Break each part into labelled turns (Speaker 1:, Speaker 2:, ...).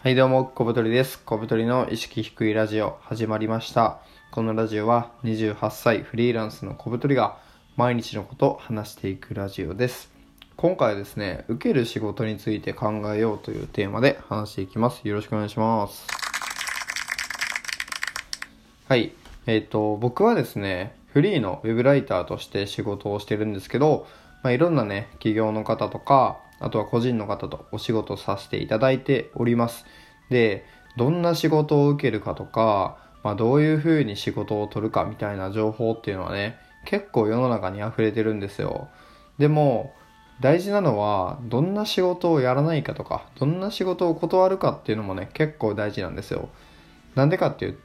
Speaker 1: はいどうも、小太りです。小太りの意識低いラジオ始まりました。このラジオは28歳フリーランスの小太りが毎日のことを話していくラジオです。今回はですね、受ける仕事について考えようというテーマで話していきます。よろしくお願いします。はい。えっ、と、僕はですね、フリーのウェブライターとして仕事をしてるんですけど、まあ、いろんなね、企業の方とか、あとは個人の方とお仕事させていただいております。で、どんな仕事を受けるかとか、まあ、どういう風に仕事を取るかみたいな情報っていうのはね、結構世の中に溢れてるんですよ。でも、大事なのは、どんな仕事をやらないかとか、どんな仕事を断るかっていうのもね、結構大事なんですよ。なんでかっていう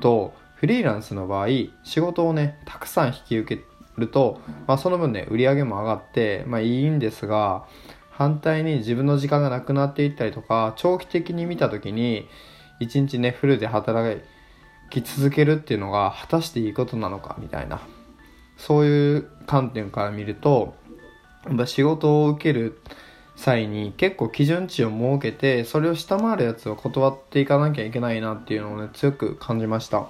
Speaker 1: と、フリーランスの場合、仕事をね、たくさん引き受けてると、まあ、その分ね、売り上げも上がって、まあいいんですが、反対に自分の時間がなくなっていったりとか、長期的に見た時に、一日ね、フルで働き続けるっていうのが、果たしていいことなのか、みたいな。そういう観点から見ると、やっぱ仕事を受ける際に結構基準値を設けて、それを下回るやつを断っていかなきゃいけないなっていうのをね、強く感じました。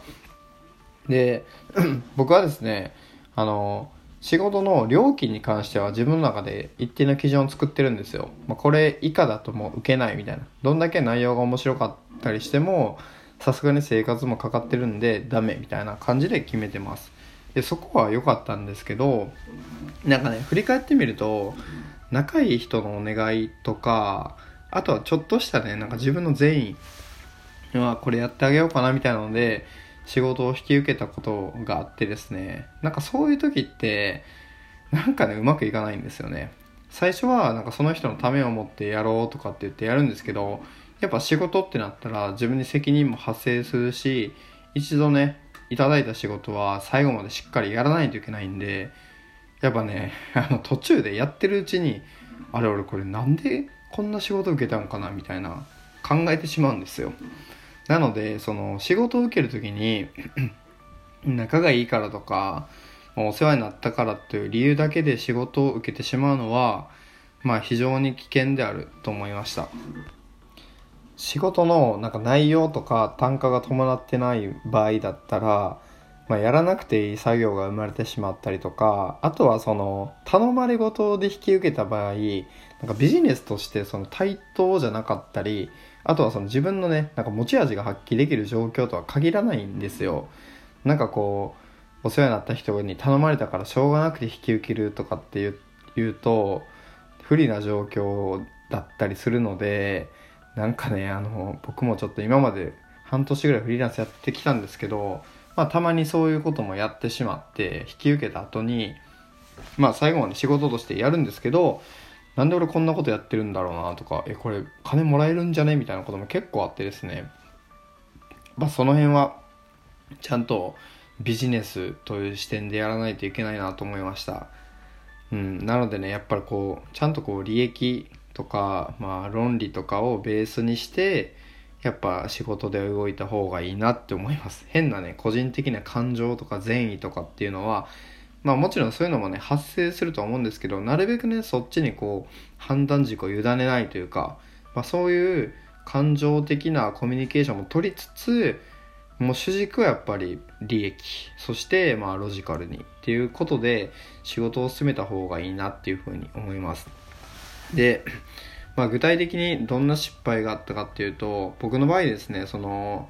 Speaker 1: で、僕はですね、あの、仕事の料金に関しては自分の中で一定の基準を作ってるんですよ。まあ、これ以下だともう受けないみたいな。どんだけ内容が面白かったりしても、さすがに生活もかかってるんでダメみたいな感じで決めてます。で、そこは良かったんですけど、なんかね、振り返ってみると、仲いい人のお願いとか、あとはちょっとしたね、なんか自分の善意はこれやってあげようかなみたいなので、仕事を引き受けたことがあってですねなんかそういう時ってなんかねうまくいかないんですよね。最初はなんかその人のためを持ってやろうとかって言ってやるんですけどやっぱ仕事ってなったら自分に責任も発生するし一度ねいただいた仕事は最後までしっかりやらないといけないんでやっぱね あの途中でやってるうちにあれ俺これなんでこんな仕事受けたのかなみたいな考えてしまうんですよ。なので、その仕事を受けるときに、仲がいいからとか、お世話になったからという理由だけで仕事を受けてしまうのは、まあ非常に危険であると思いました。仕事のなんか内容とか単価が伴ってない場合だったら、まあ、やらなくていい作業が生まれてしまったりとか、あとはその頼まれ事で引き受けた場合、なんかビジネスとしてその対等じゃなかったり、あとはその自分のね、なんか持ち味が発揮できる状況とは限らないんですよ。なんかこう、お世話になった人に頼まれたからしょうがなくて引き受けるとかっていう言うと、不利な状況だったりするので、なんかね、あの、僕もちょっと今まで半年ぐらいフリーランスやってきたんですけど、まあたまにそういうこともやってしまって、引き受けた後に、まあ最後まで仕事としてやるんですけど、なんで俺こんなことやってるんだろうなとか、え、これ金もらえるんじゃね？みたいなことも結構あってですね。まあその辺は、ちゃんとビジネスという視点でやらないといけないなと思いました。うん。なのでね、やっぱりこう、ちゃんとこう利益とか、まあ論理とかをベースにして、やっぱ仕事で動いた方がいいなって思います。変なね、個人的な感情とか善意とかっていうのは、まあもちろんそういうのもね、発生するとは思うんですけど、なるべくね、そっちにこう、判断軸を委ねないというか、まあそういう感情的なコミュニケーションも取りつつ、もう主軸はやっぱり利益、そしてまあロジカルにっていうことで仕事を進めた方がいいなっていうふうに思います。で、まあ具体的にどんな失敗があったかっていうと、僕の場合ですね、その、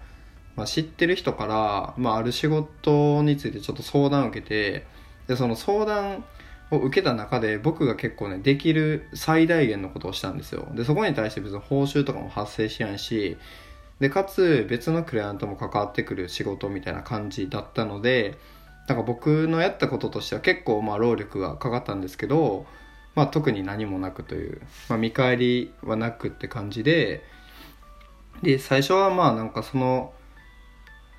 Speaker 1: まあ、知ってる人から、まあ、ある仕事についてちょっと相談を受けて、でその相談を受けた中で僕が結構ねできる最大限のことをしたんですよ。でそこに対して別に報酬とかも発生しないしでかつ別のクライアントも関わってくる仕事みたいな感じだったのでなんか僕のやったこととしては結構まあ労力がかかったんですけど、まあ、特に何もなくという、まあ、見返りはなくって感じでで最初はまあなんかその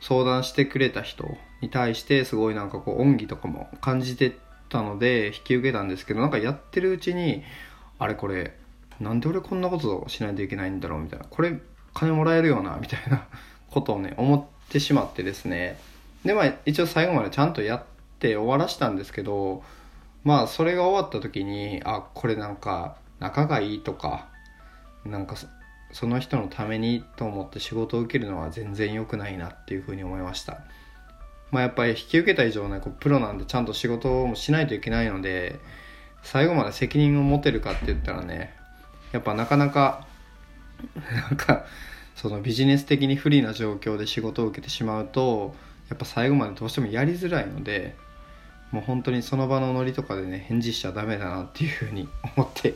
Speaker 1: 相談してくれた人に対してすごいなんかこう恩義とかも感じてたので引き受けたんですけどなんかやってるうちにあれこれなんで俺こんなことしないといけないんだろうみたいなこれ金もらえるよなみたいな ことをね思ってしまってですね。でまあ一応最後までちゃんとやって終わらしたんですけどまあそれが終わった時にあこれなんか仲がいいとかなんかその人のためにと思って仕事を受けるのは全然良くないなっていうふうに思いました。まあやっぱり引き受けた以上ねこうプロなんでちゃんと仕事もしないといけないので最後まで責任を持てるかって言ったらねやっぱなかなか なんかそのビジネス的に不利な状況で仕事を受けてしまうとやっぱ最後までどうしてもやりづらいのでもう本当にその場のノリとかでね返事しちゃダメだなっていうふうに 思って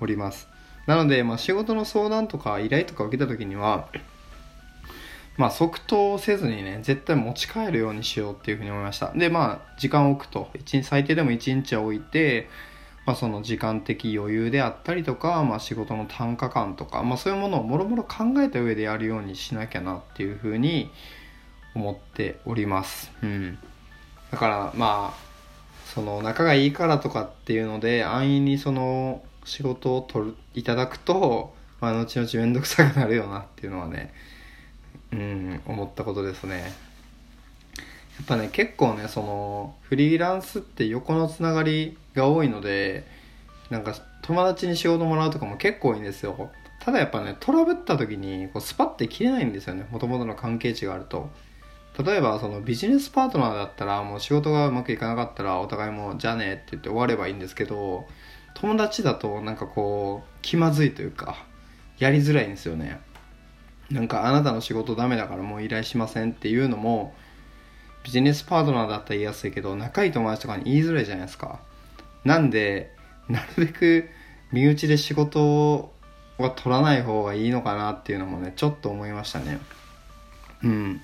Speaker 1: おります。なので、まあ、仕事の相談とか依頼とか受けた時にはまあ即答せずにね絶対持ち帰るようにしようっていうふうに思いました。でまあ時間を置くと。最低でも1日は置いてまあ、その時間的余裕であったりとか、まあ、仕事の単価感とか、まあ、そういうものをもろもろ考えた上でやるようにしなきゃなっていうふうに思っております。うん、だからまあその仲がいいからとかっていうので安易にその仕事を取るいただくと、まあ、後々面倒くさくなるよなっていうのはねうん思ったことですね。やっぱね結構ねそのフリーランスって横のつながりが多いのでなんか友達に仕事もらうとかも結構多いんですよ。ただやっぱねトラブった時にこうスパッて切れないんですよね。もともとの関係値があると。例えばそのビジネスパートナーだったらもう仕事がうまくいかなかったらお互いもじゃあねって言って終わればいいんですけど友達だとなんかこう気まずいというかやりづらいんですよね。なんかあなたの仕事ダメだからもう依頼しませんっていうのもビジネスパートナーだったら言いやすいけど仲いい友達とかに言いづらいじゃないですか。なんでなるべく身内で仕事は取らない方がいいのかなっていうのもねちょっと思いましたね。うん。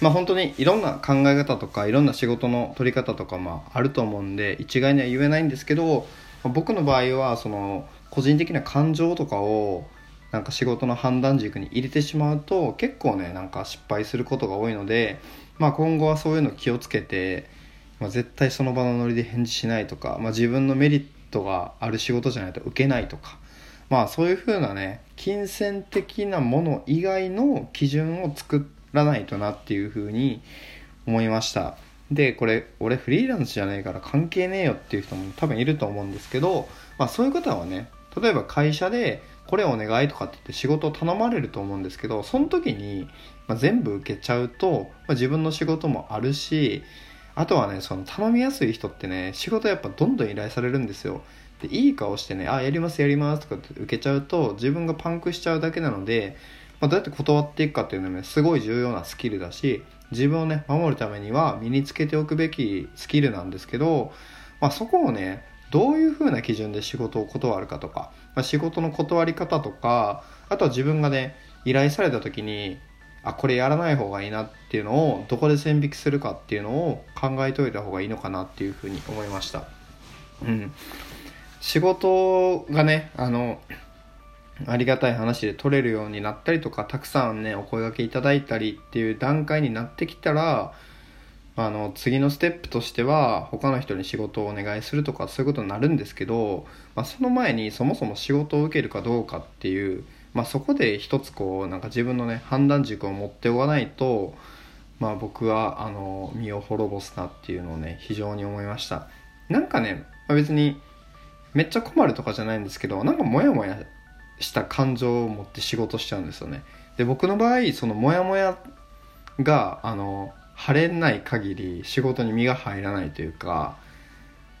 Speaker 1: まあ本当にいろんな考え方とかいろんな仕事の取り方とかまああると思うんで一概には言えないんですけど僕の場合はその個人的な感情とかをなんか仕事の判断軸に入れてしまうと結構ねなんか失敗することが多いので、まあ、今後はそういうの気をつけて、まあ、絶対その場のノリで返事しないとか、まあ、自分のメリットがある仕事じゃないと受けないとか、まあ、そういうふうなね金銭的なもの以外の基準を作らないとなっていうふうに思いました。でこれ俺フリーランスじゃねえから関係ねえよっていう人も多分いると思うんですけど、まあ、そういう方はね例えば会社でこれお願いとかって言って仕事を頼まれると思うんですけどその時に、ま、全部受けちゃうと、ま、自分の仕事もあるしあとはねその頼みやすい人ってね仕事やっぱどんどん依頼されるんですよ。でいい顔してね「あやりますやります」とかって受けちゃうと自分がパンクしちゃうだけなので、まあ、どうやって断っていくかっていうのはねすごい重要なスキルだし自分をね守るためには身につけておくべきスキルなんですけど、まあ、そこをねどういうふうな基準で仕事を断るかとか、まあ、仕事の断り方とかあとは自分がね依頼された時にあこれやらない方がいいなっていうのをどこで線引きするかっていうのを考えておいた方がいいのかなっていうふうに思いました。うん。仕事がねあのありがたい話で取れるようになったりとかたくさんねお声がけいただいたりっていう段階になってきたらあの次のステップとしては他の人に仕事をお願いするとかそういうことになるんですけど、まあ、その前にそもそも仕事を受けるかどうかっていう、まあ、そこで一つこうなんか自分のね判断軸を持っておかないと、まあ、僕はあの身を滅ぼすなっていうのをね非常に思いました。なんかね、まあ、別にめっちゃ困るとかじゃないんですけどなんかモヤモヤした感情を持って仕事しちゃうんですよね。で僕の場合そのモヤモヤがあの晴れない限り仕事に身が入らないというか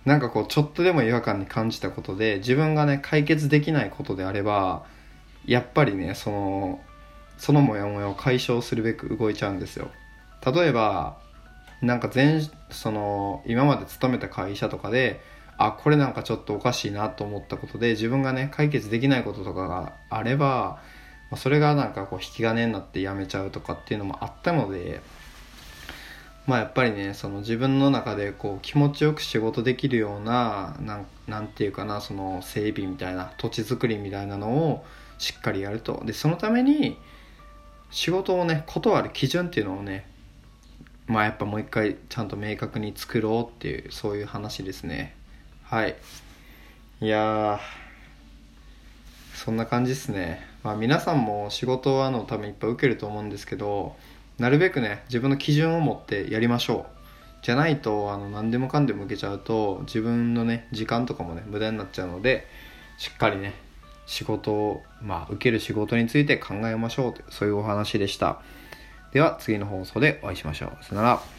Speaker 1: なんかこうちょっとでも違和感に感じたことで自分がね解決できないことであればやっぱりねそのそのモヤモヤを解消するべく動いちゃうんですよ。例えばなんか前その今まで勤めた会社とかであこれなんかちょっとおかしいなと思ったことで自分がね解決できないこととかがあればそれがなんかこう引き金になってやめちゃうとかっていうのもあったのでまあやっぱりねその自分の中でこう気持ちよく仕事できるようななんなんていうかなその整備みたいな土地作りみたいなのをしっかりやると。でそのために仕事をね断る基準っていうのをねまあやっぱもう一回ちゃんと明確に作ろうっていうそういう話ですね。はい。いやそんな感じですね。まあ皆さんも仕事はのためいっぱい受けると思うんですけどなるべくね自分の基準を持ってやりましょう。じゃないとあの何でもかんでも受けちゃうと自分のね時間とかもね無駄になっちゃうのでしっかりね仕事を、まあ、受ける仕事について考えましょうというそういうお話でした。では次の放送でお会いしましょう。さよなら。